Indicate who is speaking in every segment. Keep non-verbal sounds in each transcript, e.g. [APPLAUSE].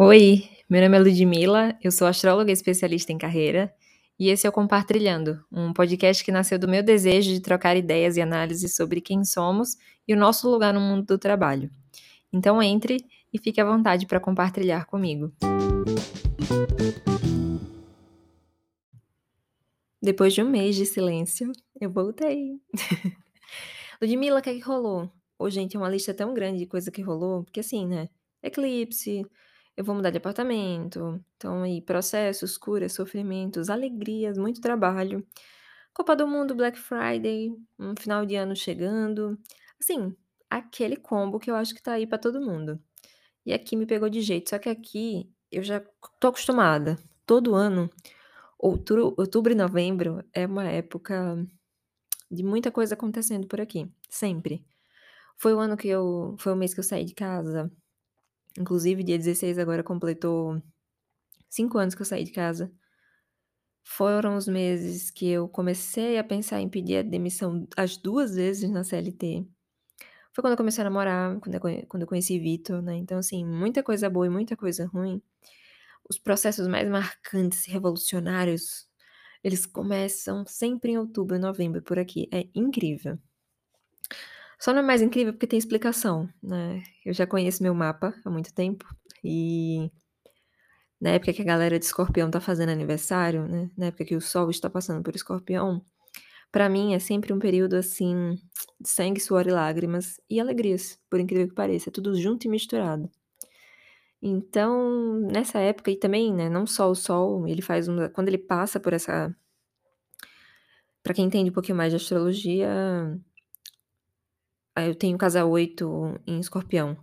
Speaker 1: Oi, meu nome é Ludmila, eu sou astróloga especialista em carreira e esse é o Compartilhando, um podcast que nasceu do meu desejo de trocar ideias e análises sobre quem somos e o nosso lugar no mundo do trabalho. Então entre e fique à vontade para compartilhar comigo. Depois de um mês de silêncio, eu voltei. [LAUGHS] Ludmila, o que, é que rolou? Ô, gente, é uma lista tão grande de coisa que rolou, porque assim, né? Eclipse, eu vou mudar de apartamento, então aí processos, curas, sofrimentos, alegrias, muito trabalho. Copa do Mundo, Black Friday, um final de ano chegando. Assim, aquele combo que eu acho que tá aí para todo mundo. E aqui me pegou de jeito, só que aqui eu já tô acostumada. Todo ano, outubro, outubro e novembro é uma época de muita coisa acontecendo por aqui, sempre. Foi o ano que eu, foi o mês que eu saí de casa, Inclusive, dia 16 agora completou cinco anos que eu saí de casa. Foram os meses que eu comecei a pensar em pedir a demissão as duas vezes na CLT. Foi quando eu comecei a namorar, quando eu, conheci Vitor, né? Então, assim, muita coisa boa e muita coisa ruim. Os processos mais marcantes revolucionários, eles começam sempre em outubro novembro por aqui. É incrível. Só não é mais incrível porque tem explicação, né? Eu já conheço meu mapa há muito tempo e na época que a galera de Escorpião tá fazendo aniversário, né? Na época que o Sol está passando por Escorpião, para mim é sempre um período assim de sangue, suor e lágrimas e alegrias, por incrível que pareça, é tudo junto e misturado. Então, nessa época e também, né, não só o Sol, ele faz uma quando ele passa por essa para quem entende um pouquinho mais de astrologia, eu tenho casa 8 em Escorpião.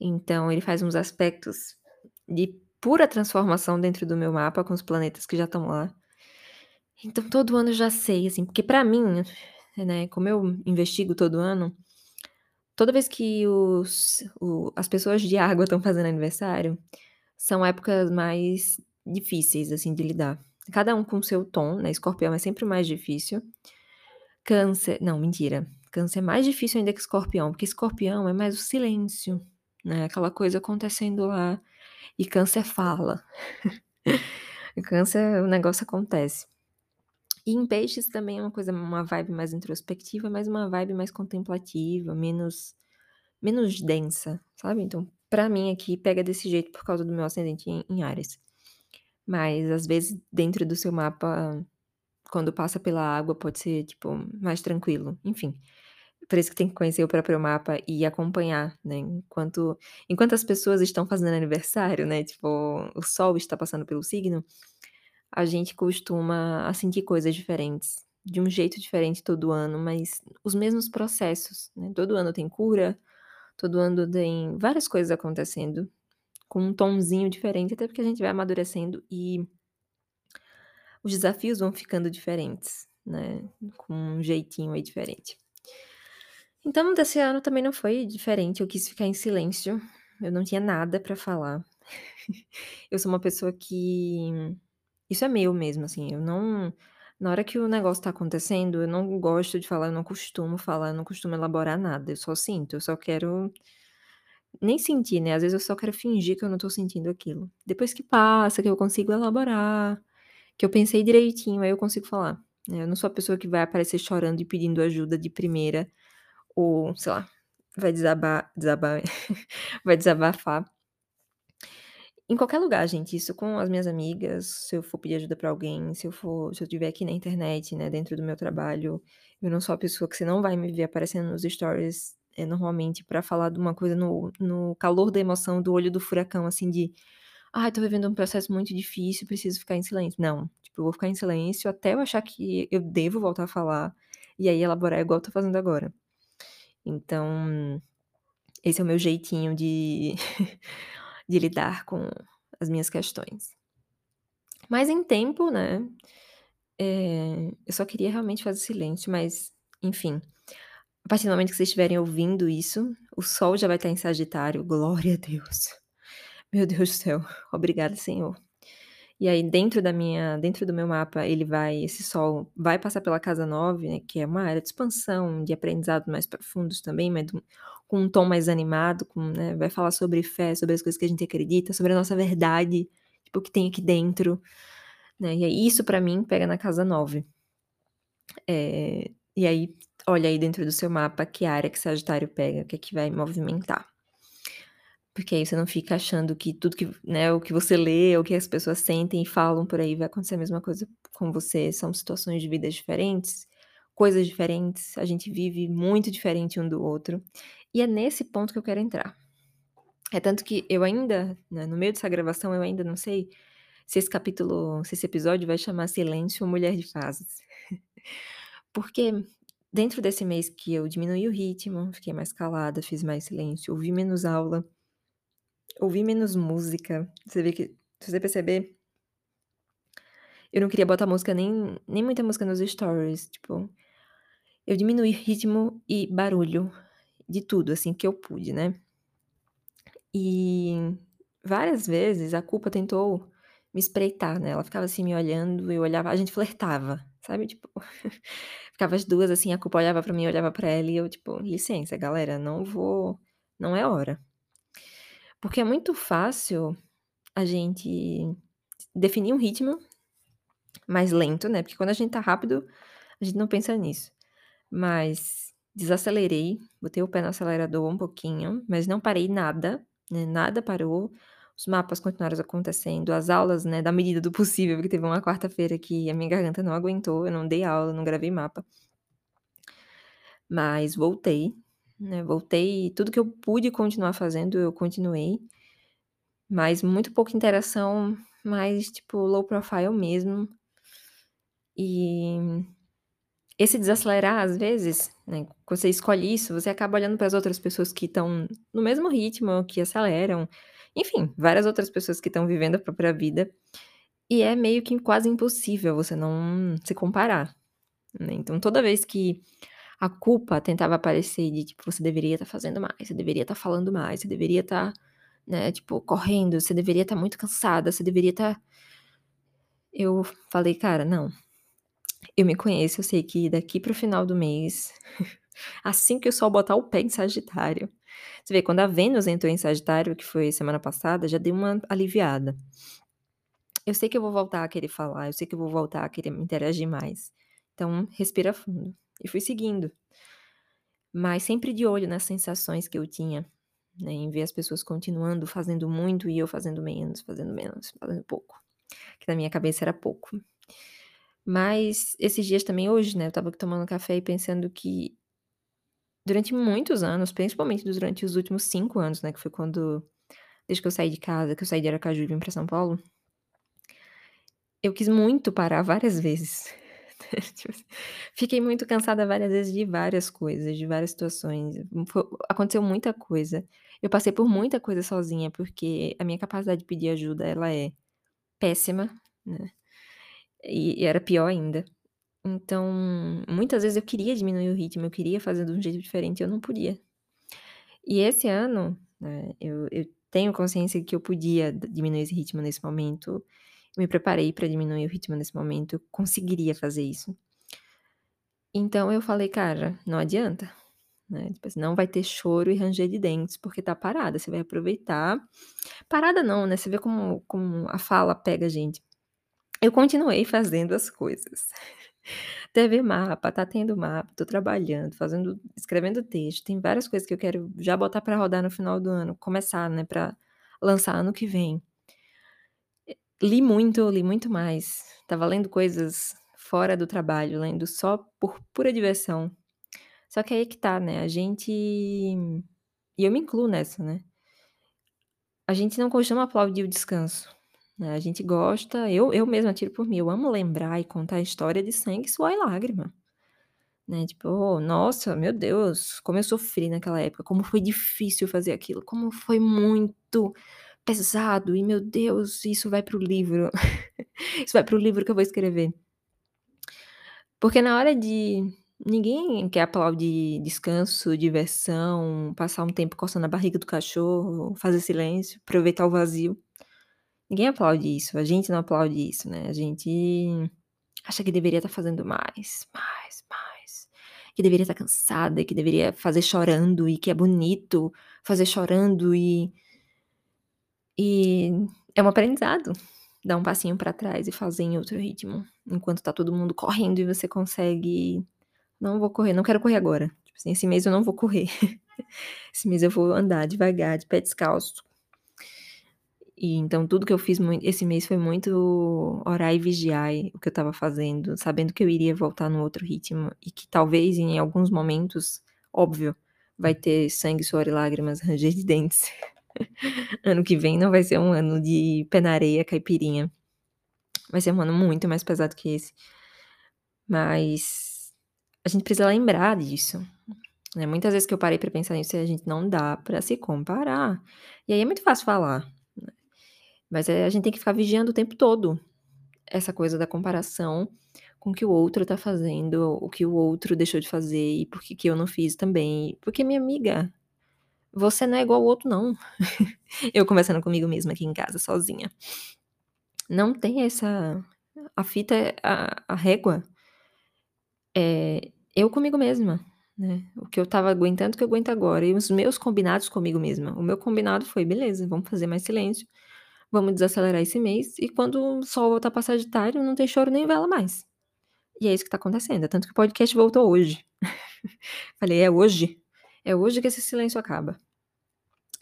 Speaker 1: Então ele faz uns aspectos de pura transformação dentro do meu mapa com os planetas que já estão lá. Então todo ano eu já sei, assim, porque para mim, né, como eu investigo todo ano, toda vez que os, o, as pessoas de água estão fazendo aniversário, são épocas mais difíceis, assim, de lidar. Cada um com seu tom, né? Escorpião é sempre mais difícil. Câncer, não, mentira. Câncer é mais difícil ainda que escorpião, porque escorpião é mais o silêncio, né? Aquela coisa acontecendo lá. E câncer fala. [LAUGHS] câncer, o negócio acontece. E em peixes também é uma coisa, uma vibe mais introspectiva, mas uma vibe mais contemplativa, menos menos densa, sabe? Então, para mim aqui pega desse jeito por causa do meu ascendente em, em Ares. Mas às vezes dentro do seu mapa, quando passa pela água, pode ser tipo mais tranquilo. Enfim, por isso que tem que conhecer o próprio mapa e acompanhar, né? Enquanto, enquanto as pessoas estão fazendo aniversário, né? Tipo, o sol está passando pelo signo, a gente costuma sentir coisas diferentes, de um jeito diferente todo ano, mas os mesmos processos, né? Todo ano tem cura, todo ano tem várias coisas acontecendo, com um tomzinho diferente, até porque a gente vai amadurecendo e os desafios vão ficando diferentes, né? Com um jeitinho aí diferente. Então, desse ano também não foi diferente, eu quis ficar em silêncio, eu não tinha nada para falar. [LAUGHS] Eu sou uma pessoa que isso é meu mesmo, assim, eu não na hora que o negócio tá acontecendo, eu não gosto de falar, eu não costumo falar, eu não costumo elaborar nada, eu só sinto, eu só quero nem sentir, né, às vezes eu só quero fingir que eu não tô sentindo aquilo. Depois que passa, que eu consigo elaborar, que eu pensei direitinho, aí eu consigo falar. Né, eu não sou a pessoa que vai aparecer chorando e pedindo ajuda de primeira ou, sei lá, vai desabar, desabar [LAUGHS] vai desabafar. Em qualquer lugar, gente, isso com as minhas amigas, se eu for pedir ajuda para alguém, se eu for, se eu estiver aqui na internet, né, dentro do meu trabalho, eu não sou a pessoa que você não vai me ver aparecendo nos stories, é, normalmente para falar de uma coisa no, no calor da emoção, do olho do furacão, assim, de ai, ah, tô vivendo um processo muito difícil, preciso ficar em silêncio. Não, tipo, eu vou ficar em silêncio até eu achar que eu devo voltar a falar e aí elaborar igual eu tô fazendo agora. Então, esse é o meu jeitinho de, [LAUGHS] de lidar com as minhas questões. Mas em tempo, né? É, eu só queria realmente fazer silêncio, mas, enfim. A partir do momento que vocês estiverem ouvindo isso, o sol já vai estar em Sagitário. Glória a Deus. Meu Deus do céu. Obrigada, Senhor. E aí, dentro da minha, dentro do meu mapa, ele vai, esse sol vai passar pela casa 9, né, que é uma área de expansão, de aprendizado mais profundos também, mas com um tom mais animado, com, né, vai falar sobre fé, sobre as coisas que a gente acredita, sobre a nossa verdade, tipo, o que tem aqui dentro, né, e aí isso pra mim pega na casa 9. Eh, e aí, olha aí dentro do seu mapa que área que Sagitário pega, o que é que vai movimentar. Porque aí você não fica achando que tudo que, né, o que você lê, ou que as pessoas sentem e falam por aí vai acontecer a mesma coisa com você, são situações de vidas diferentes, coisas diferentes, a gente vive muito diferente um do outro, e é nesse ponto que eu quero entrar. É tanto que eu ainda, né, no meio dessa gravação, eu ainda não sei se esse capítulo, se esse episódio vai chamar Silêncio ou Mulher de Fases. [LAUGHS] Porque dentro desse mês que eu diminuí o ritmo, fiquei mais calada, fiz mais silêncio, ouvi menos aula Ouvir menos música, você vê que se você perceber eu não queria botar música nem nem muita música nos stories, tipo, eu diminuí ritmo e barulho de tudo, assim, que eu pude, né. E várias vezes a culpa tentou me espreitar, né, ela ficava assim me olhando, eu olhava a gente flertava, sabe, tipo, [LAUGHS] ficava as 2 assim, a culpa olhava pra mim, olhava pra ela e eu tipo: "Licença galera, não vou não é hora". Porque é muito fácil a gente definir um ritmo mais lento, né, porque quando a gente tá rápido, a gente não pensa nisso. Mas desacelerei, botei o pé no acelerador um pouquinho, mas não parei nada, né, nada parou, os mapas continuaram acontecendo, as aulas, né, da medida do possível, porque teve uma quarta-feira que a minha garganta não aguentou, eu não dei aula, não gravei mapa. Mas voltei, né, voltei tudo que eu pude continuar fazendo, eu continuei. Mas muito pouca interação, mais tipo low profile mesmo. E esse desacelerar, às vezes, né, quando você escolhe isso, você acaba olhando para as outras pessoas que estão no mesmo ritmo, que aceleram, enfim, várias outras pessoas que estão vivendo a própria vida, e é meio que quase impossível você não se comparar, né. Então toda vez que a culpa tentava aparecer de tipo: "Você deveria estar fazendo mais, você deveria estar falando mais, você deveria estar, né, tipo, correndo, você deveria estar muito cansada, você deveria estar" eu falei: "Cara, não. Eu me conheço, eu sei que daqui para o final do mês, [LAUGHS] assim que o sol botar o pé em Sagitário" você vê, quando a Vênus entrou em Sagitário, que foi semana passada, já deu uma aliviada. Eu sei que eu vou voltar a querer falar, eu sei que eu vou voltar a querer interagir mais. Então respira fundo. E fui seguindo. Mas sempre de olho nas sensações que eu tinha, né, em ver as pessoas continuando fazendo muito e eu fazendo menos, fazendo menos, fazendo pouco, que na minha cabeça era pouco. Mas esses dias também hoje, né, eu aqui tomando café e pensando que durante muitos anos, principalmente durante os últimos 5 anos, né, que foi quando desde que eu saí de casa, que eu saí de Aracaju e vim pra São Paulo eu quis muito parar várias vezes. [LAUGHS] Tipo assim, fiquei muito cansada várias vezes de várias coisas, de várias situações, fo aconteceu muita coisa. Eu passei por muita coisa sozinha, porque a minha capacidade de pedir ajuda ela é péssima, né, e e era pior ainda. Então, muitas vezes eu queria diminuir o ritmo, eu queria fazer de um jeito diferente eu não podia. E esse ano, né, eu eu tenho consciência que eu podia diminuir esse ritmo nesse momento, me preparei pra diminuir o ritmo nesse momento, eu conseguiria fazer isso. Então eu falei: "Cara, não adianta", né, tipo assim, não vai ter choro e ranger de dentes, porque tá parada, você vai aproveitar parada não, né, você vê como como a fala pega a gente. Eu continuei fazendo as coisas. [LAUGHS] Teve mapa, tá tendo mapa, tô trabalhando, fazendo escrevendo texto, tem várias coisas que eu quero já botar pra rodar no final do ano, começar, né, pra lançar ano que vem. Li muito, li muito mais, estava lendo coisas fora do trabalho, lendo só por pura diversão. Só que aí que tá, né, a gente e eu me incluo nessa, né? A gente não costuma aplaudir o descanso, né, a gente gosta eu eu mesma tiro por mim, eu amo lembrar e contar a história de sangue, suor e lágrima, né, tipo: "Nossa, meu Deus, como eu sofri naquela época, como foi difícil fazer aquilo, como foi muito pesado e, meu Deus, isso vai para o livro, [LAUGHS] isso vai para o livro que eu vou escrever". Porque na hora de ninguém quer aplaudir descanso, diversão, passar um tempo coçando a barriga do cachorro, fazer silêncio, aproveitar o vazio. Ninguém aplaude isso, a gente não aplaude isso, né, a gente acha que deveria estar fazendo mais, mais, mais. que deveria estar cansada, que deveria fazer chorando e que é bonito fazer chorando e e é um aprendizado dar um passinho pra trás e fazer em outro ritmo, enquanto tá todo mundo correndo e você consegue: "Não vou correr, não quero correr agora, tipo assim, esse mês eu não vou correr, [LAUGHS] esse mês eu vou andar devagar, de pé descalço". E então tudo que eu fiz esse mês foi muito orar e vigiar o que eu estava fazendo, sabendo que eu iria voltar no outro ritmo e que talvez em alguns momentos, óbvio, vai ter sangue, suor e lágrimas, [LAUGHS] ranger de dentes. Ano que vem não vai ser um ano de pé na areia, caipirinha. Vai ser um ano muito mais pesado que esse. Mas a gente precisa lembrar disso, né. Muitas vezes que eu parei pra pensar nisso, a gente não dá pra se comparar. E aí é muito fácil falar, né, mas, eh, a gente tem que ficar vigiando o tempo todo essa coisa da comparação com o que o outro tá fazendo, o que o outro deixou de fazer e por que que eu não fiz também. Porque minha amiga, você não é igual ao outro não. [LAUGHS] Eu conversando comigo mesma aqui em casa sozinha. Não tem essa a fita a a régua é eu comigo mesma, né. O que eu estava aguentando, que eu aguento agora e os meus combinados comigo mesma. O meu combinado foi: "Beleza, vamos fazer mais silêncio, vamos desacelerar esse mês e quando o sol voltar pra sagitário, não tem choro nem vela mais". E é isso que tá acontecendo, é tanto que o podcast voltou hoje. [LAUGHS] Falei: "É hoje, é hoje que esse silêncio acaba".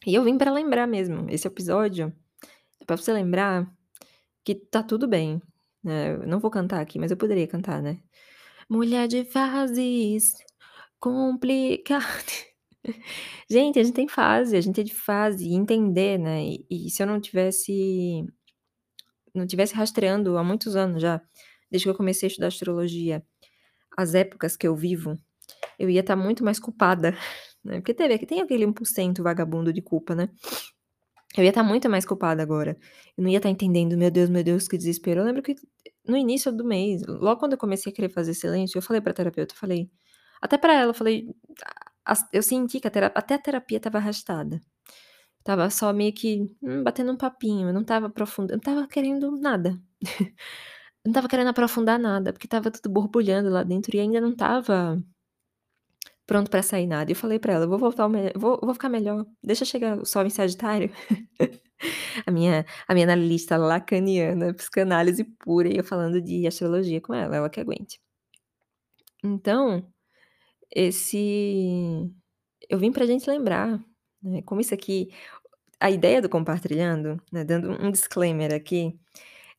Speaker 1: E eu vim pra lembrar mesmo, esse episódio é pra você lembrar que tá tudo bem, né. Eu não vou cantar aqui, mas eu poderia cantar, né. Mulher de fases complicada. [LAUGHS] Gente, a gente tem fase, a gente é de fase entender, né, e e se eu não tivesse não tivesse rastreando há muitos anos já, desde que eu comecei a estudar astrologia, as épocas que eu vivo, eu ia estar muito mais culpada, né, porque teve tem aquele 1% vagabundo de culpa, né. Eu ia estar muito mais culpada agora. Eu não ia estar entendendo: "Meu Deus, meu Deus, que desespero". Eu lembro que no início do mês, logo quando eu comecei a querer fazer silêncio, eu falei pra terapeuta, eu falei até pra ela, eu falei as eu senti que a tera até a terapia estava arrastada. Estava só meio que, hum, batendo um papinho, eu não estava aprofunda eu não estava querendo nada. [LAUGHS] Não estava querendo aprofundar nada, porque estava tudo borbulhando lá dentro e ainda não estava pronto pra sair nada. E eu falei pra ela: "Eu vou voltar vou vou ficar melhor, deixa chegar o sol em sagitário". [LAUGHS] A minha a minha analista lacaniana, psicanálise pura e eu falando de astrologia com ela, ela que aguente. Então, esse eu vim pra gente lembrar, né, como isso aqui a ideia do compartilhando, né, dando um disclaimer aqui,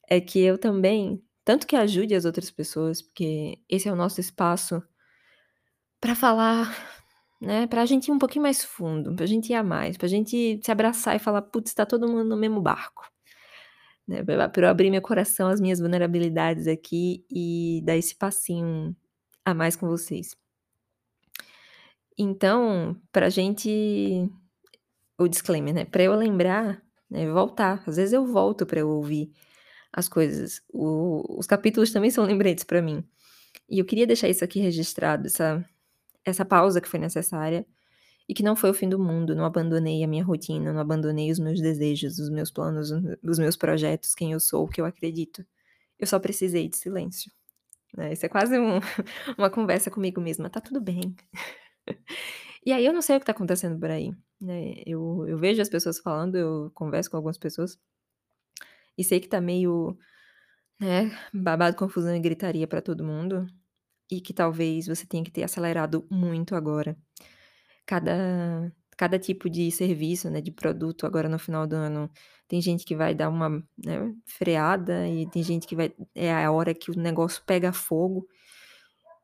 Speaker 1: é que eu também tanto que ajude as outras pessoas, porque esse é o nosso espaço pra falar, né, pra gente ir um pouquinho mais fundo, pra gente ir a mais, pra gente se abraçar e falar: "Putz, tá todo mundo no mesmo barco". Né, pra eu abrir meu coração às minhas vulnerabilidades aqui e dar esse passinho a mais com vocês. Então, pra gente o disclaimer, né, pra eu lembrar, né, voltar, às vezes eu volto pra eu ouvir as coisas, o os capítulos também são lembretes pra mim. E eu queria deixar isso aqui registrado, essa essa pausa que foi necessária e que não foi o fim do mundo, não abandonei a minha rotina, não abandonei os meus desejos, os meus planos, os meus projetos, quem eu sou, o que eu acredito. Eu só precisei de silêncio, né, isso é quase um [LAUGHS] uma conversa comigo mesma: "Tá tudo bem". [LAUGHS] E aí eu não sei o que tá acontecendo por aí, né, eu eu vejo as pessoas falando, eu converso com algumas pessoas e sei que tá meio, né, babado, confusão e gritaria pra todo mundo, e que talvez você tenha que ter acelerado muito agora. Cada cada tipo de serviço, né, de produto agora no final do ano, tem gente que vai dar uma, né, freada e tem gente que vai é a hora que o negócio pega fogo.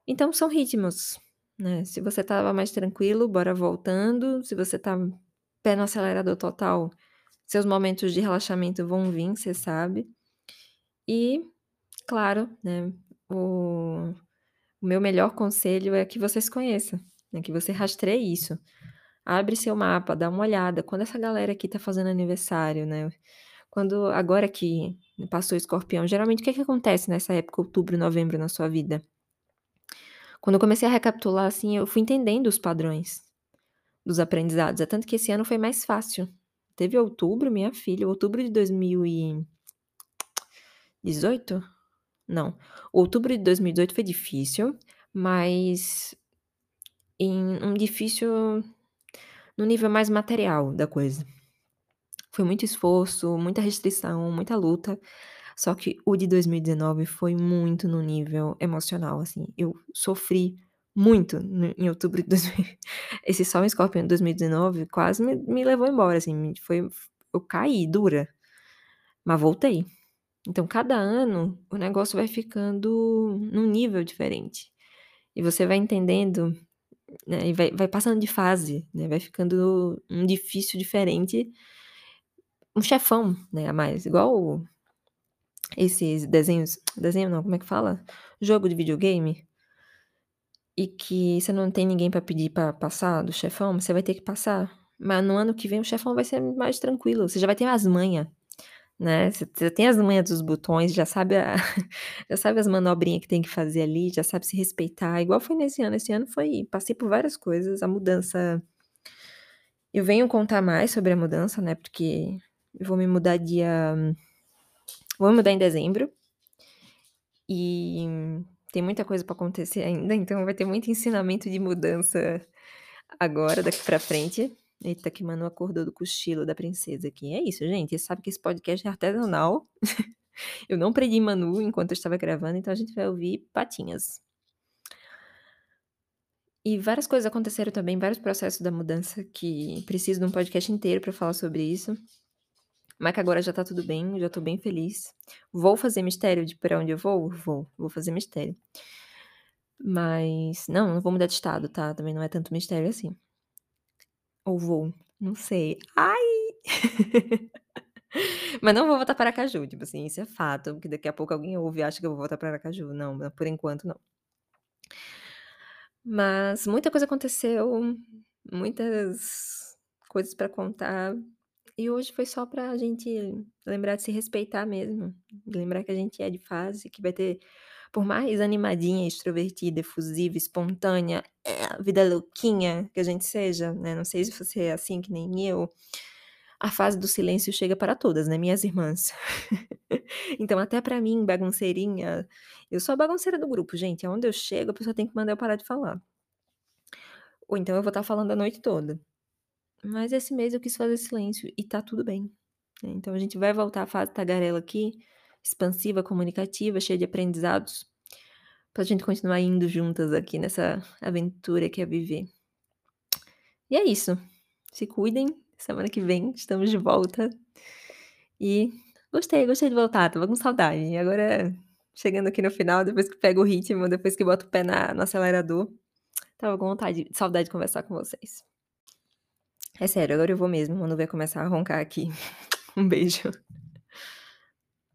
Speaker 1: Então são ritmos, né, se você estava mais tranquilo, bora voltando, se você tá pé no acelerador total, seus momentos de relaxamento vão vir, você sabe. E, claro, né, o o meu melhor conselho é que você se conheça, né, que você rastreie isso. Abre seu mapa, dá uma olhada, quando essa galera aqui tá fazendo aniversário, né, quando agora que passou escorpião, geralmente o que que acontece nessa época, outubro, novembro, na sua vida? Quando eu comecei a recapitular, assim, eu fui entendendo os padrões dos aprendizados, é tanto que esse ano foi mais fácil. Teve outubro, minha filha, outubro de 2018? Não, outubro de 2018 foi difícil, mas em um difícil no nível mais material da coisa. Foi muito esforço, muita restrição, muita luta, só que o de 2019 foi muito no nível emocional, assim, eu sofri muito em outubro de 2000 [LAUGHS] esse Sol em Escorpião de 2019 quase me me levou embora, assim, foi eu caí dura, mas voltei. Então cada ano o negócio vai ficando num nível diferente, e você vai entendendo, né, e vai vai passando de fase, né, vai ficando um difícil diferente um chefão, né, a mais, igual esses desenhos desenho não, como é que fala? Jogo de videogame. E que você não tem ninguém pra pedir pra passar do chefão, você vai ter que passar, mas no ano que vem o chefão vai ser mais tranquilo, você já vai ter as manha, né, você já tem as manha dos botões, já sabe a [LAUGHS] já sabe as manobrinha que tem que fazer ali, já sabe se respeitar, igual foi nesse ano, esse ano foi passei por várias coisas, a mudança eu venho contar mais sobre a mudança, né, porque eu vou me mudar dia vou me mudar em dezembro e tem muita coisa pra acontecer ainda, [LAUGHS] então vai ter muito ensinamento de mudança agora, daqui pra frente. Eita que Manu acordou do cochilo da princesa aqui. É isso gente, você sabe que esse podcast é artesanal, [LAUGHS] eu não prendi Manu enquanto eu estava gravando, então a gente vai ouvir patinhas. E várias coisas aconteceram também, vários processos da mudança que preciso de um podcast inteiro pra falar sobre isso. Mas que agora já tá tudo bem, já tô bem feliz. Vou fazer mistério de pra onde eu vou? Vou, vou fazer mistério. Mas não, não vou mudar de estado, tá, também não é tanto mistério assim. Ou vou? Não sei. Ai! [LAUGHS] Mas não vou voltar para Aracaju, tipo assim, isso é fato, porque daqui a pouco alguém ouve e acha que eu vou voltar pra Aracaju, não, por enquanto não. Mas muita coisa aconteceu, muitas coisas pra contar, e hoje foi só pra gente lembrar de se respeitar mesmo, lembrar que a gente é de fase, que vai ter por mais animadinha, extrovertida, efusiva, espontânea, vida louquinha que a gente seja, né, não sei se você é assim que nem eu, a fase do silêncio chega para todas, né, minhas irmãs. [LAUGHS] Então até pra mim bagunceirinha, eu sou a bagunceira do grupo gente, aonde eu chego a pessoa tem que mandar eu parar de falar. Ou então eu vou estar falando a noite toda. Mas esse mês eu quis fazer silêncio e tá tudo bem, né, então a gente vai voltar à fase tagarela aqui, expansiva, comunicativa, cheia de aprendizados, pra gente continuar indo juntas aqui nessa aventura que é viver. E é isso, se cuidem, semana que vem estamos de volta. E gostei, gostei de voltar, estava com saudade, agora chegando aqui no final, depois que pego o ritmo, depois que boto o pé na no acelerador, estava com vontade saudade de conversar com vocês. É sério, agora eu vou mesmo, Manu vai começar a roncar aqui. [LAUGHS] Um beijo.